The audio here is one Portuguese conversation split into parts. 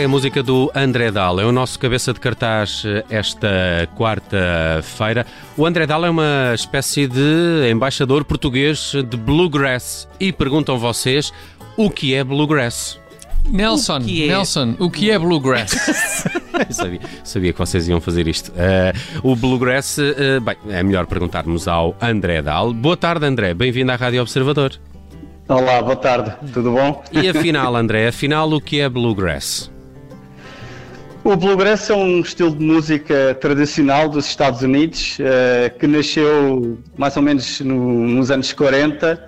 é a música do André Dal. É o nosso cabeça de cartaz eh, esta quarta-feira. O André Dal é uma espécie de embaixador português de Bluegrass. E perguntam vocês o que é Bluegrass? Nelson, O que é? Nelson, o que é Bluegrass? sabia, sabia que vocês iam fazer isto. Eh, o Bluegrass, eh, bem, é melhor perguntarmos ao André Dal. Boa tarde, André. Bem-vindo à Rádio Observador. Olá, boa tarde, tudo bom? E afinal, André, afinal, o que é Bluegrass? O Bluegrass é um estilo de música tradicional dos Estados Unidos eh, que nasceu mais ou menos no- nos anos 40,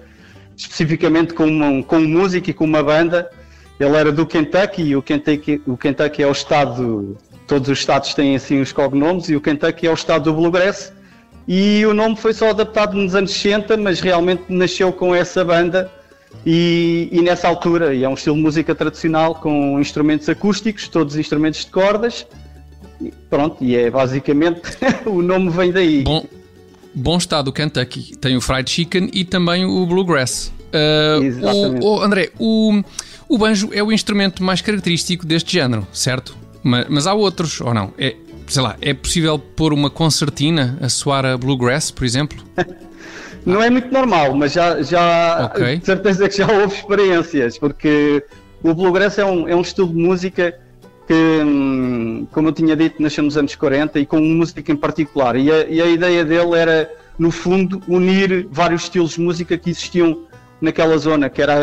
especificamente com, uma, com um músico e com uma banda. Ele era do Kentucky e o Kentucky, o Kentucky é o estado, todos os estados têm assim os cognomes e o Kentucky é o estado do Bluegrass. E o nome foi só adaptado nos anos 60, mas realmente nasceu com essa banda e, e nessa altura, e é um estilo de música tradicional com instrumentos acústicos, todos instrumentos de cordas. E pronto, e é basicamente o nome vem daí. bom, bom estado do Kentucky. Tem o fried chicken e também o Bluegrass. Ah, Exatamente. o, o- André, o, o banjo é o instrumento mais característico deste género, certo? Mas, mas há outros, ou não? É, sei lá, é possível pôr uma concertina a soar a Bluegrass, por exemplo? Não é muito normal, mas já, já Ok. de certeza que já houve experiências, porque o Bluegrass é um, é um estilo de música que, hum, como eu tinha dito, nasceu nos anos 40 e com música em particular. E a, e a ideia dele era, no fundo, unir vários estilos de música que existiam naquela zona, que era a,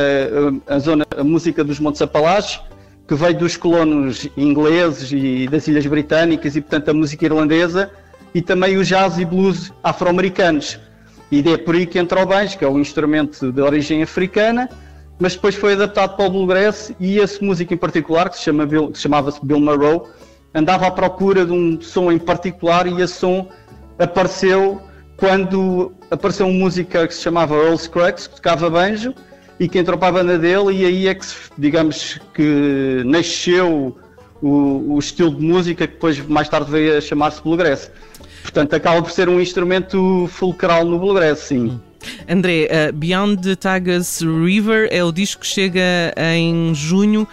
a- a zona, a música dos Montes Apalaches, que veio dos colonos ingleses e das Ilhas Britânicas e, portanto, a música irlandesa, e também o jazz e blues afro-americanos. E é por aí que entra o banjo, que é um instrumento de origem africana, mas depois foi adaptado para o bluegrass e esse músico em particular, que se chama chamava-se Bill Monroe, andava à procura de um som em particular e esse som apareceu quando apareceu um músico que se chamava Earl Scruggs, que tocava banjo, e que entrou para a banda dele e aí é que, digamos, que nasceu o, o estilo de música que depois mais tarde veio a chamar-se bluegrass. Portanto, acaba por ser um instrumento fulcral no bluegrass, sim. André, uh, Beyond the Tagus River é o disco que chega em junho.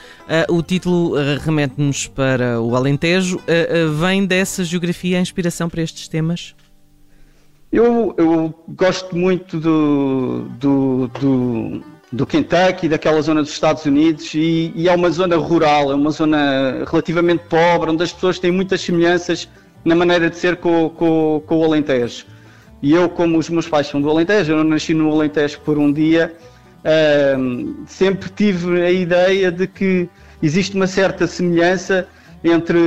Uh, o título uh, remete-nos para o Alentejo. Vem dessa geografia a inspiração para estes temas? Eu, eu gosto muito do, do, do, do Kentucky, daquela zona dos Estados Unidos, e, e é uma zona rural, é uma zona relativamente pobre, onde as pessoas têm muitas semelhanças na maneira de ser com, com, com o Alentejo. E eu, como os meus pais são do Alentejo, eu nasci no Alentejo por um dia, ahm, sempre tive a ideia de que existe uma certa semelhança entre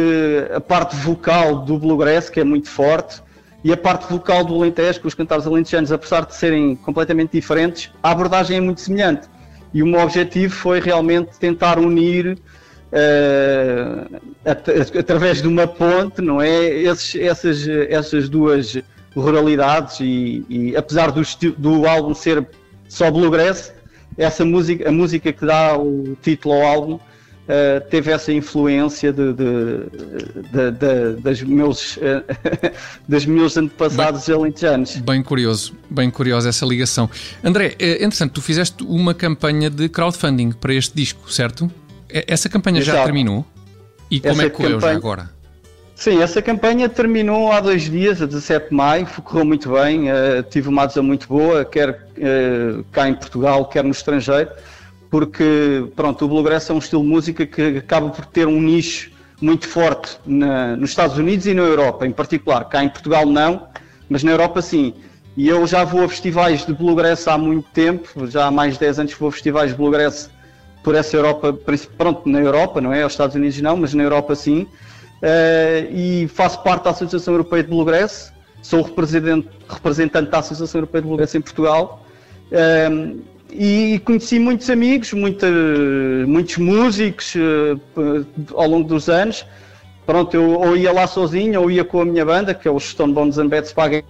a parte vocal do bluegrass, que é muito forte, e a parte vocal do Alentejo, com os cantares alentejanos, apesar de serem completamente diferentes, a abordagem é muito semelhante. E o meu objetivo foi realmente tentar unir, eh, at- através de uma ponte, não é? Esses- essas, essas duas ruralidades e, e apesar do, do álbum ser só bluegrass, essa música, a música que dá o título ao álbum eh, teve essa influência de, de- de- das meus, eh, dos meus antepassados alentejanos. Bem curioso, bem curiosa essa ligação. André, eh, entretanto, tu fizeste uma campanha de crowdfunding para este disco, certo? E- Essa campanha já Exato. terminou? E como Essa é que correu já campanha- agora? Sim, essa campanha terminou há dois dias, a 17 de maio, correu muito bem, eh, tive uma adesão muito boa, quer eh, cá em Portugal, quer no estrangeiro, porque pronto, o Bluegrass é um estilo de música que acaba por ter um nicho muito forte na- nos Estados Unidos e na Europa, em particular. Cá em Portugal não, mas na Europa sim. E eu já vou a festivais de Bluegrass há muito tempo, já há mais de 10 anos que vou a festivais de Bluegrass por essa Europa, pronto, na Europa, não é? Aos Estados Unidos não, mas na Europa sim. Eh, e faço parte da Associação Europeia de Bluegrass, sou representante, representante da Associação Europeia de Bluegrass em Portugal. Eh, e conheci muitos amigos, muita, muitos músicos p- ao longo dos anos. Pronto, eu ou ia lá sozinho ou ia com a minha banda, que é o Stone Bones and Bad Spaghetti.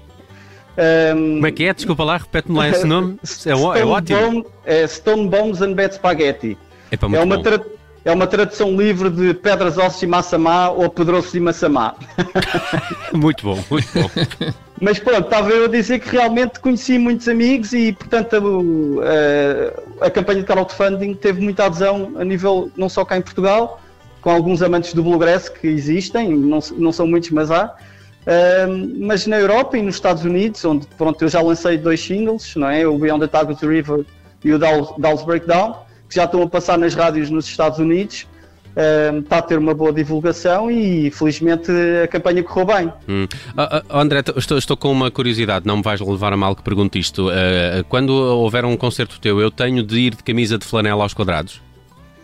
Eh, Como é que é? Desculpa lá, repete-me lá esse nome. É, é Stone ótimo. Bone- é Stone Bones and Bad Spaghetti. Epá, É uma, tra- é uma tradução livre de Pedras, Ossos e Massamá ou Pedroços e Massamá. Muito bom, muito bom. Mas pronto, estava eu a dizer que realmente conheci muitos amigos e, portanto, a, a- a campanha de crowdfunding teve muita adesão a nível, não só cá em Portugal, com alguns amantes do bluegrass que existem, não, não são muitos, mas há. Mas na Europa e nos Estados Unidos, onde pronto, eu já lancei dois singles, não é? o Beyond the Tagus River e o Dallas Breakdown, que já estão a passar nas rádios nos Estados Unidos está a ter uma boa divulgação e felizmente a campanha correu bem. Hum. Uh, uh, André, estou, estou, com uma curiosidade, não me vais levar a mal que pergunte isto. Uh, quando houver um concerto teu, eu tenho de ir de camisa de flanela aos quadrados?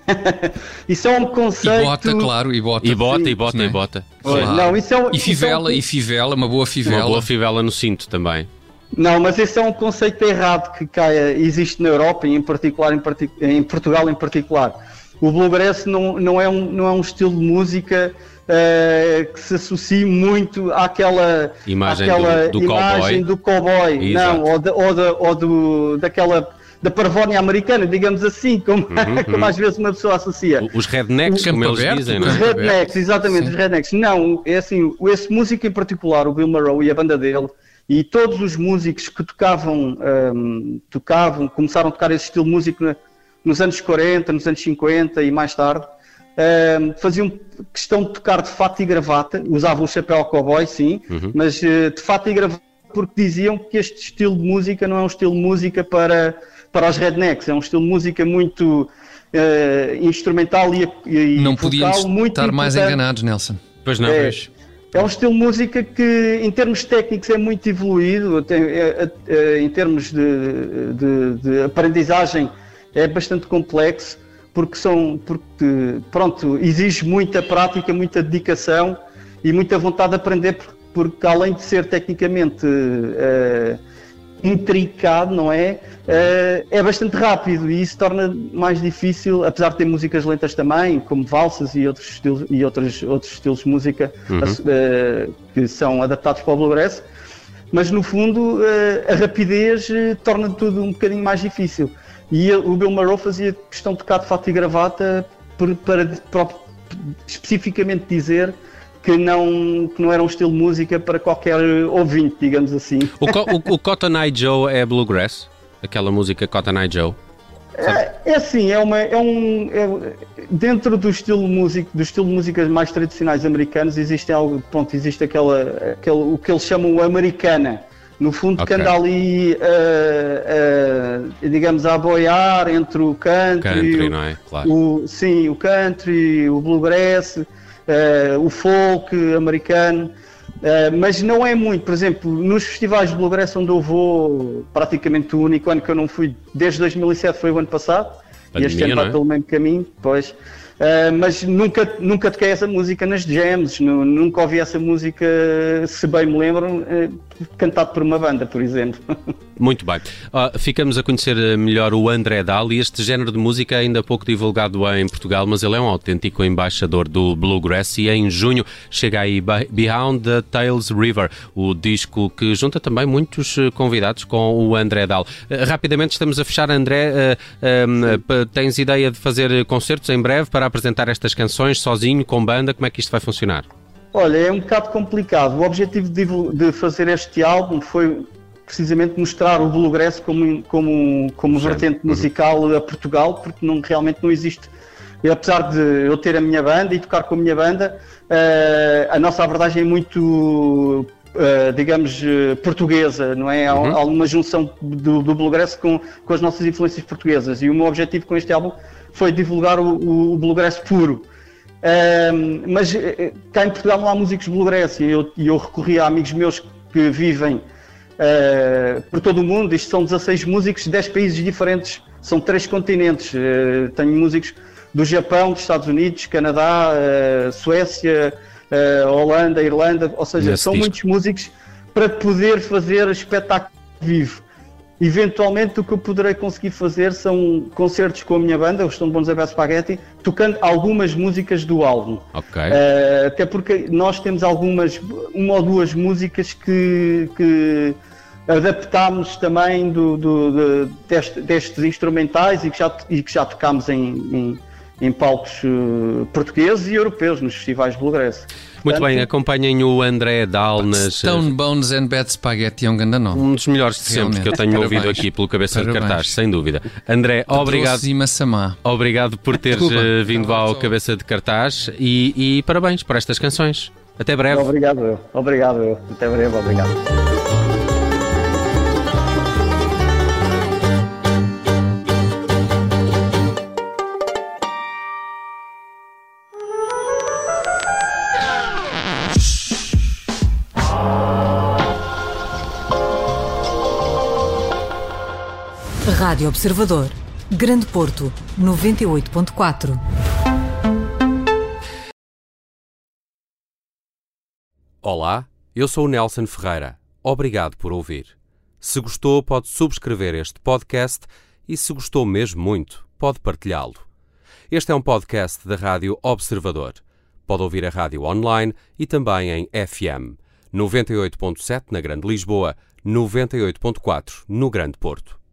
isso é um conceito. E bota, claro, e bota. E bota, Sim. e bota, e bota. Claro. Não, isso é um, e fivela, é um... e fivela, uma boa fivela. Uma boa fivela no cinto também. Não, mas esse é um conceito errado que caia, existe na Europa e em particular em, em Portugal em particular o bluegrass não, não, é, um, não é um estilo de música uh, que se associe muito àquela imagem àquela do, do imagem cowboy, do cowboy não, ou, de, ou, de, ou do, daquela da parvónia americana, digamos assim, como, uhum, como uhum. às vezes uma pessoa associa. Os rednecks, como eles aberto, dizem, não é? Os rednecks, exatamente, Sim. os rednecks. Não, é assim, esse músico em particular, o Bill Monroe e a banda dele, e todos os músicos que tocavam, um, tocavam, começaram a tocar esse estilo de música nos anos 40, nos anos 50 e mais tarde, uh, faziam questão de tocar de fato e gravata, usavam o chapéu cowboy, sim, uhum. mas uh, de fato e gravata porque diziam que este estilo de música não é um estilo de música para, para os rednecks, é um estilo de música muito uh, instrumental e, e Não podíamos muito estar importante. mais enganados, Nelson. Pois não, é, É um estilo de música que, em termos técnicos, é muito evoluído, tem, é, é, em termos de, de, de aprendizagem é bastante complexo porque são porque pronto exige muita prática, muita dedicação e muita vontade de aprender porque além de ser tecnicamente uh, intricado, não é? Uh, é bastante rápido e isso torna mais difícil, apesar de ter músicas lentas também, como valsas e outros estilos, e outros, outros estilos de música uhum. uh, que são adaptados para o bluegrass, mas no fundo a rapidez torna tudo um bocadinho mais difícil. E o Bill Monroe fazia questão de tocar de fato e gravata para, para, para especificamente dizer que não, que não era um estilo de música para qualquer ouvinte, digamos assim. O, o, o Cotton Eye Joe é bluegrass? Aquela música Cotton Eye Joe? É, é assim, é, uma, é um. É, dentro do estilo músico, do estilo de músicas mais tradicionais americanos, existe algo, pronto, existe aquela, aquele, o que eles chamam americana no fundo, okay. que anda ali, uh, uh, digamos, a boiar entre o country, country não é? Claro. o, sim, o country, o bluegrass, uh, o folk americano, mas não é muito. Por exemplo, nos festivais de bluegrass onde eu vou, praticamente o único ano que eu não fui, desde 2007 foi o ano passado, Pandemia, e este ano vai é? pelo mesmo caminho, pois. Uh, mas nunca, nunca toquei essa música nas jams, nunca ouvi essa música, se bem me lembro, uh, cantado por uma banda, por exemplo. Muito bem. Uh, ficamos a conhecer melhor o André Dali. Este género de música ainda pouco divulgado em Portugal, mas ele é um autêntico embaixador do Bluegrass e em junho chega aí Behind the Tales River, o disco que junta também muitos convidados com o André Dal. rapidamente estamos a fechar, André. tens ideia de fazer concertos em breve para apresentar estas canções sozinho, com banda? Como é que isto vai funcionar? Olha, é um bocado complicado. O objetivo de, de fazer este álbum foi precisamente mostrar o bluegrass como, como, como vertente uhum. musical a Portugal, porque não, realmente não existe. E apesar de eu ter a minha banda e tocar com a minha banda, uh, a nossa abordagem é muito, uh, digamos, uh, portuguesa, não é? Uhum. Há, há uma junção do, do bluegrass com, com as nossas influências portuguesas. E o meu objetivo com este álbum foi divulgar o, o bluegrass puro. Um, mas eh, eh, cá em Portugal não há músicos bluegrass e eu, eu recorri a amigos meus que vivem uh, por todo o mundo. Isto são 16 músicos de 10 países diferentes, são três continentes. Uh, tenho músicos do Japão, dos Estados Unidos, Canadá, uh, Suécia, Holanda, Irlanda, ou seja, são disco. muitos músicos para poder fazer espetáculo vivo. Eventualmente o que eu poderei conseguir fazer são concertos com a minha banda, o Stone Bones Abel Spaghetti, tocando algumas músicas do álbum. Ok. Uh, até porque nós temos algumas, uma ou duas músicas que, que adaptámos também do, do, de, deste, destes instrumentais e que já, e que já tocámos em, em, em palcos uh, portugueses e europeus nos festivais Bluegrass. Muito bem, acompanhem o André Dal nas. Stone Bones and Bad Spaghetti é um grande nome. Um dos melhores de sempre que eu tenho Parabéns. ouvido aqui pelo cabeça Parabéns. de cartaz, sem dúvida. André, obrigado. E Massamá. Obrigado por teres Desculpa. eh, vindo ao cabeça de cartaz e, e parabéns por estas canções. Até breve. Obrigado eu. Obrigado eu. Até breve, obrigado. Rádio Observador. Grande Porto, 98.4. Olá, eu sou o Nelson Ferreira. Obrigado por ouvir. Se gostou, pode subscrever este podcast e, se gostou mesmo muito, pode partilhá-lo. Este é um podcast da Rádio Observador. Pode ouvir a rádio online e também em FM 98.7 na Grande Lisboa, 98.4 no Grande Porto.